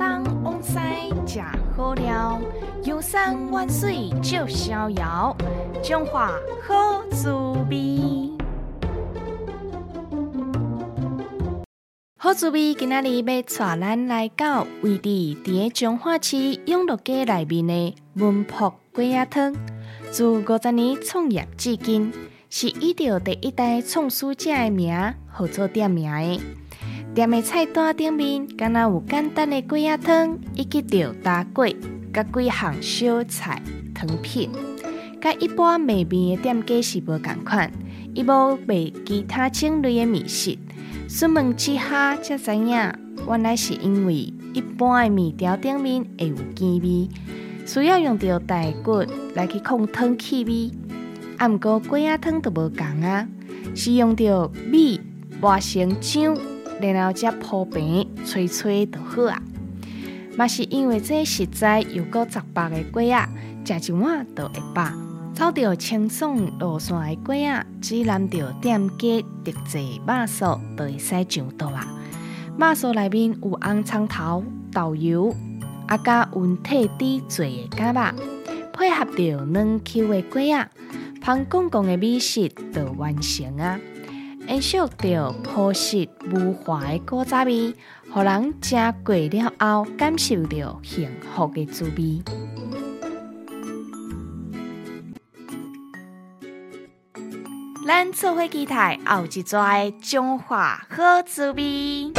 东往西食好料，游山玩水就逍遥，中华好滋味。好滋味，今仔日要带咱来到位置伫个中华市永乐街内面的文博龟仔汤。自五十年创业至今，是依照第一代创始者的名，号做店名。店的菜单顶面，敢若有简单的龟仔汤，以及着大粿，甲几项小菜汤品。甲一般卖面的店家是无共款，伊无卖其他种类的面食。询问之下才知影，原来是因为一般的面条顶面会有鸡味。需要用到大骨来去控汤气味，啊，毋过龟仔汤都无共啊，是用到米磨成浆，然后再铺平吹吹就好啊。嘛是因为这实在又够杂白的龟仔，食一碗就会饱。走到清爽路线的龟仔，只难着店家特制肉酥，就会使上桌啊。肉酥内面有红葱头、豆油。啊，加温体底做的假肉，配合着软 Q 的龟仔，香公公的美食就完成啊！延续着朴实无华的古早味，互人食过了后感受到幸福的滋味。咱做伙期待后一撮中华好滋味。